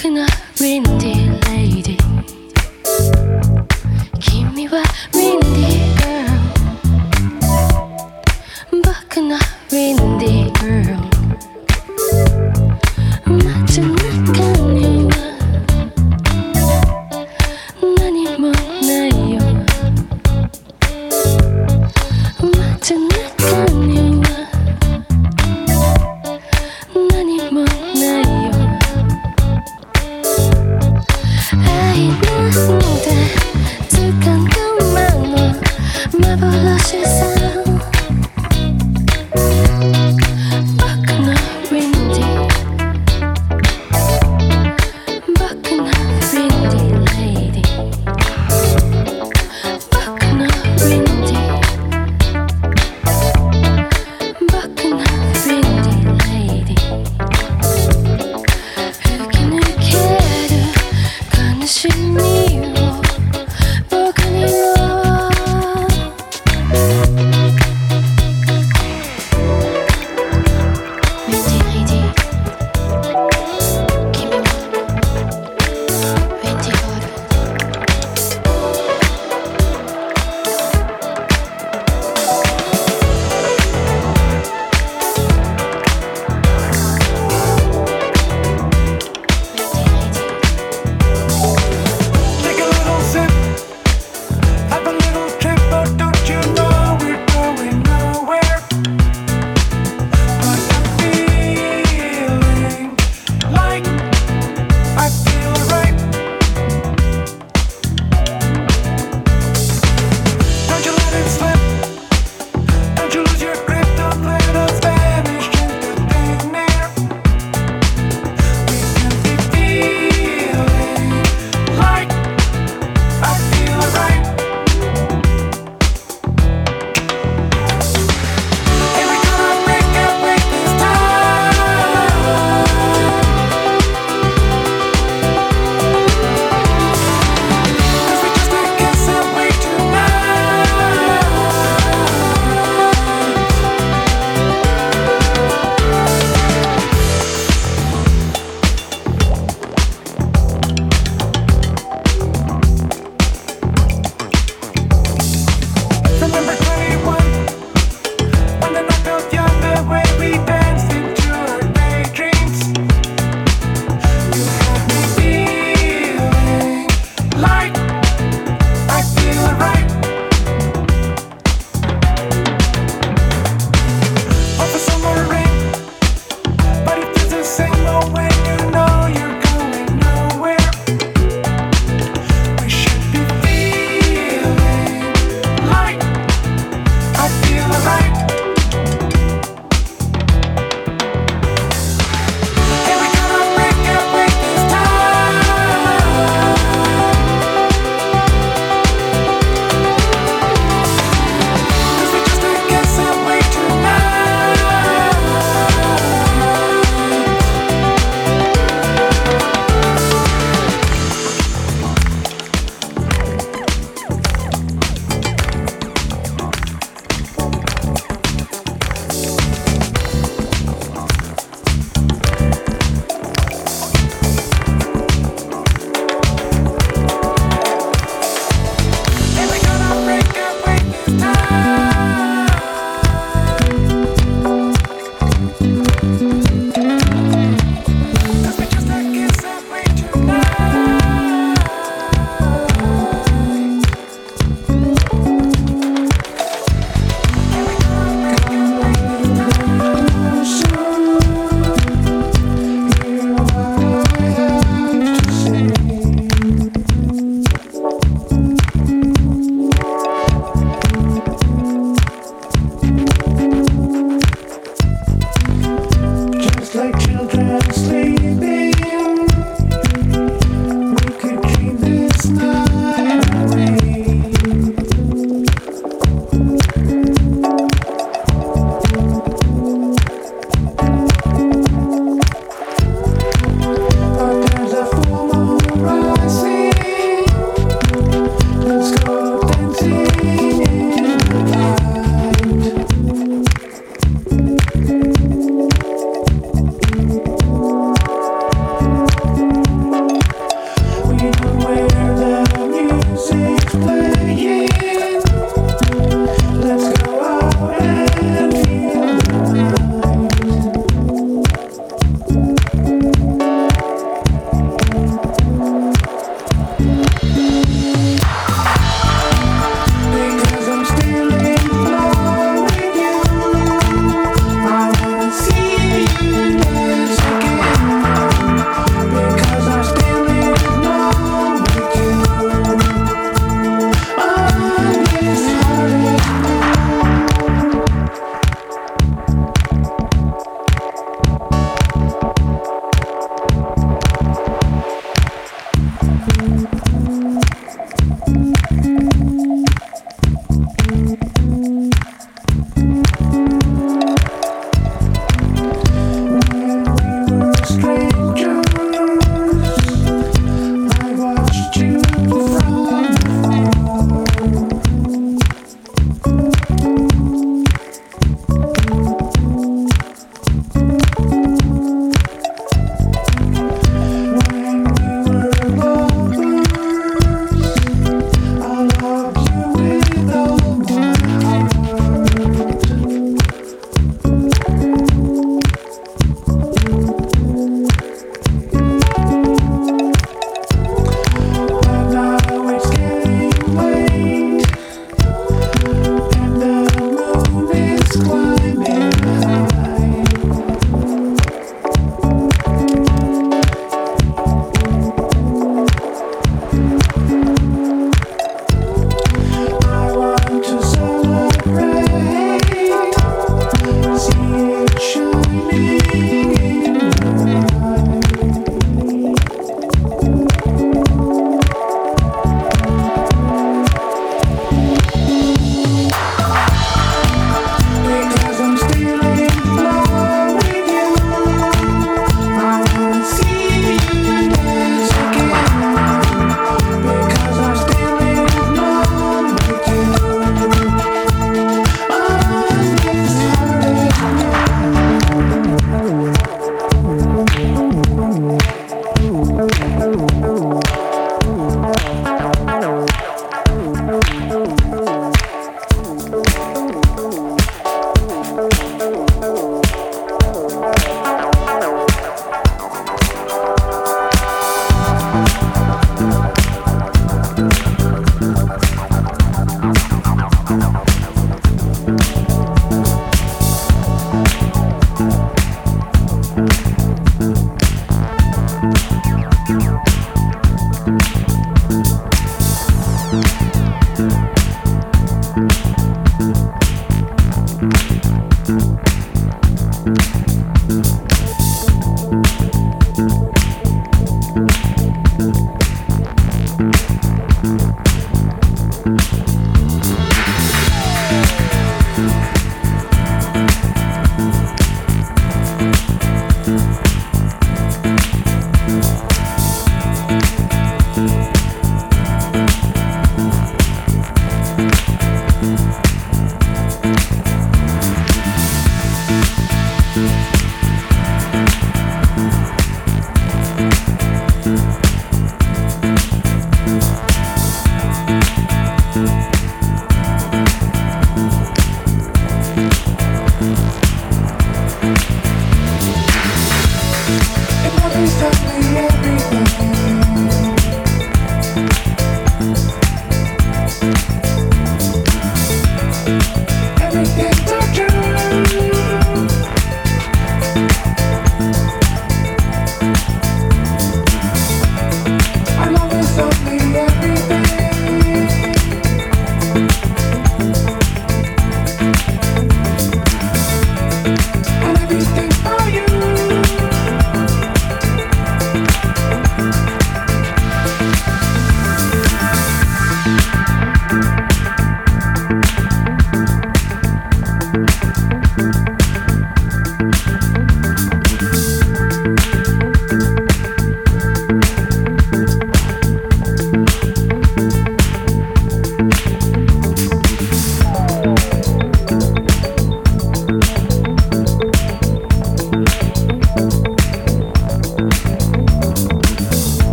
그날인데